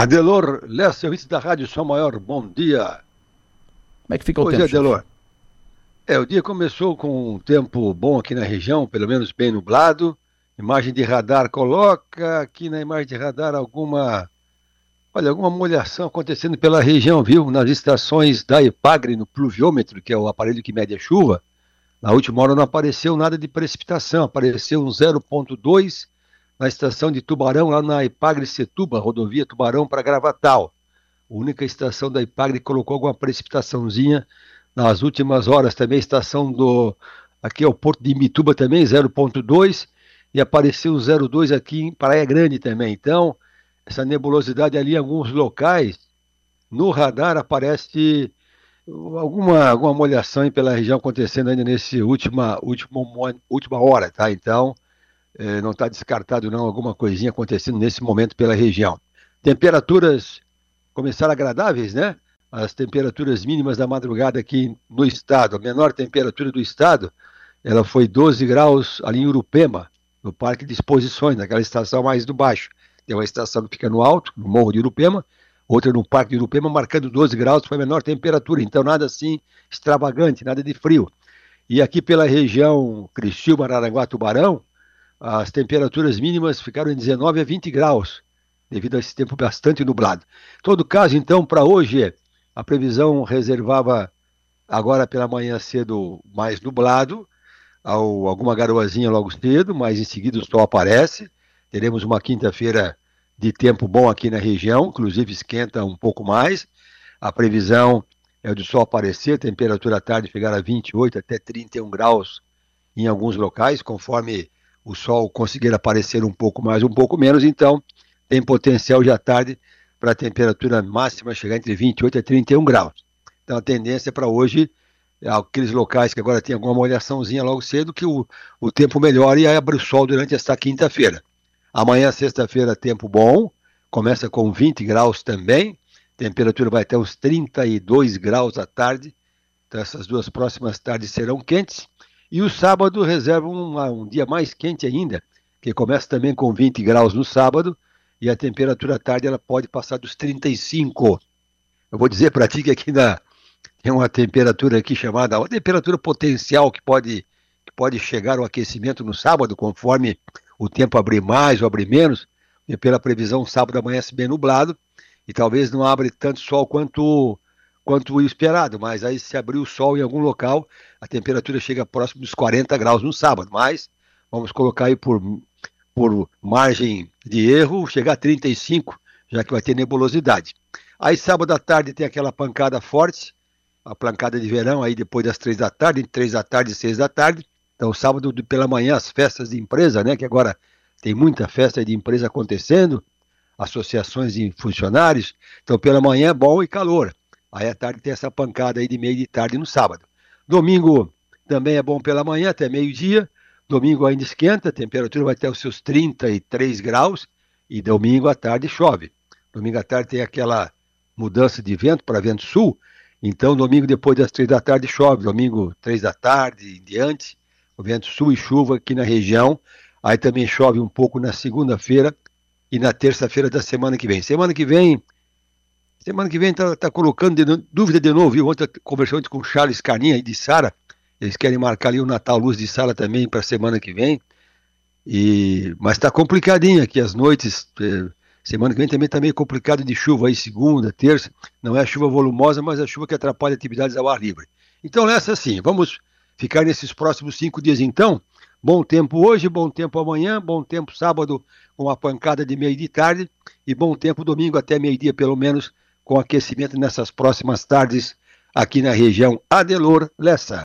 Adelor Lessa, serviço da Rádio São Maior, bom dia. Como é que fica o pois tempo? É, Adelor. É, o dia começou com um tempo bom aqui na região, pelo menos bem nublado. Imagem de radar coloca aqui na imagem de radar alguma, olha, alguma molhação acontecendo pela região, viu? Nas estações da Epagre, no pluviômetro, que é o aparelho que mede a chuva. Na última hora não apareceu nada de precipitação, apareceu um 0,2 na estação de Tubarão, lá na Ipagre Setuba, rodovia Tubarão para Gravatal. A única estação da Ipagre colocou alguma precipitaçãozinha nas últimas horas. Também a estação do. Aqui é o Porto de Imituba também, 0,2. E apareceu 0,2 aqui em Praia Grande também. Então, essa nebulosidade ali em alguns locais, no radar aparece alguma, alguma molhação pela região acontecendo ainda nesse última, última, última hora, tá? Então, é, não está descartado não alguma coisinha acontecendo nesse momento pela região. Temperaturas começaram agradáveis, né? As temperaturas mínimas da madrugada aqui no estado, a menor temperatura do estado, ela foi 12 graus ali em Urupema, no Parque de Exposições, naquela estação mais do baixo. Tem uma estação que fica no alto, no Morro de Urupema, outra no Parque de Urupema, marcando 12 graus, foi a menor temperatura, então nada assim extravagante, nada de frio. E aqui pela região Criciúma, Araranguá, Tubarão, as temperaturas mínimas ficaram em 19 a 20 graus, devido a esse tempo bastante nublado. Todo caso, então, para hoje, a previsão reservava agora pela manhã cedo mais nublado, ao, alguma garoazinha logo cedo, mas em seguida o sol aparece. Teremos uma quinta-feira de tempo bom aqui na região, inclusive esquenta um pouco mais. A previsão é de sol aparecer, temperatura à tarde chegar a 28 até 31 graus em alguns locais, conforme o sol conseguir aparecer um pouco mais, um pouco menos, então tem potencial à tarde para a temperatura máxima chegar entre 28 e 31 graus. Então a tendência para hoje é aqueles locais que agora tem alguma molhaçãozinha logo cedo, que o, o tempo melhore e abre o sol durante esta quinta-feira. Amanhã, sexta-feira, tempo bom, começa com 20 graus também, temperatura vai até uns 32 graus à tarde, então essas duas próximas tardes serão quentes. E o sábado reserva um, um dia mais quente ainda, que começa também com 20 graus no sábado, e a temperatura à tarde ela pode passar dos 35. Eu vou dizer para ti que aqui na, tem uma temperatura aqui chamada, uma temperatura potencial que pode, que pode chegar ao aquecimento no sábado, conforme o tempo abrir mais ou abrir menos, e pela previsão, sábado amanhece bem nublado, e talvez não abre tanto sol quanto quanto o esperado, mas aí se abrir o sol em algum local, a temperatura chega próximo dos 40 graus no sábado, mas vamos colocar aí por, por margem de erro, chegar a 35, já que vai ter nebulosidade. Aí sábado à tarde tem aquela pancada forte, a pancada de verão aí depois das três da tarde, entre três da tarde e seis da tarde. Então sábado pela manhã as festas de empresa, né, que agora tem muita festa de empresa acontecendo, associações de funcionários. Então pela manhã é bom e calor. Aí à tarde tem essa pancada aí de meio de tarde no sábado. Domingo também é bom pela manhã, até meio-dia. Domingo ainda esquenta, a temperatura vai até os seus 33 graus. E domingo à tarde chove. Domingo à tarde tem aquela mudança de vento para vento sul. Então, domingo depois das três da tarde chove. Domingo, três da tarde em diante. O vento sul e chuva aqui na região. Aí também chove um pouco na segunda-feira e na terça-feira da semana que vem. Semana que vem Semana que vem tá, tá colocando de, dúvida de novo, viu? Ontem conversando com o Charles Carninha e de Sara. Eles querem marcar ali o Natal Luz de Sara também para semana que vem. E, mas tá complicadinho aqui as noites. Eh, semana que vem também tá meio complicado de chuva aí, segunda, terça. Não é chuva volumosa, mas é chuva que atrapalha atividades ao ar livre. Então, nessa sim, vamos ficar nesses próximos cinco dias então. Bom tempo hoje, bom tempo amanhã, bom tempo sábado com uma pancada de meio de tarde e bom tempo domingo até meio-dia, pelo menos, com aquecimento nessas próximas tardes aqui na região Adelor Lessa.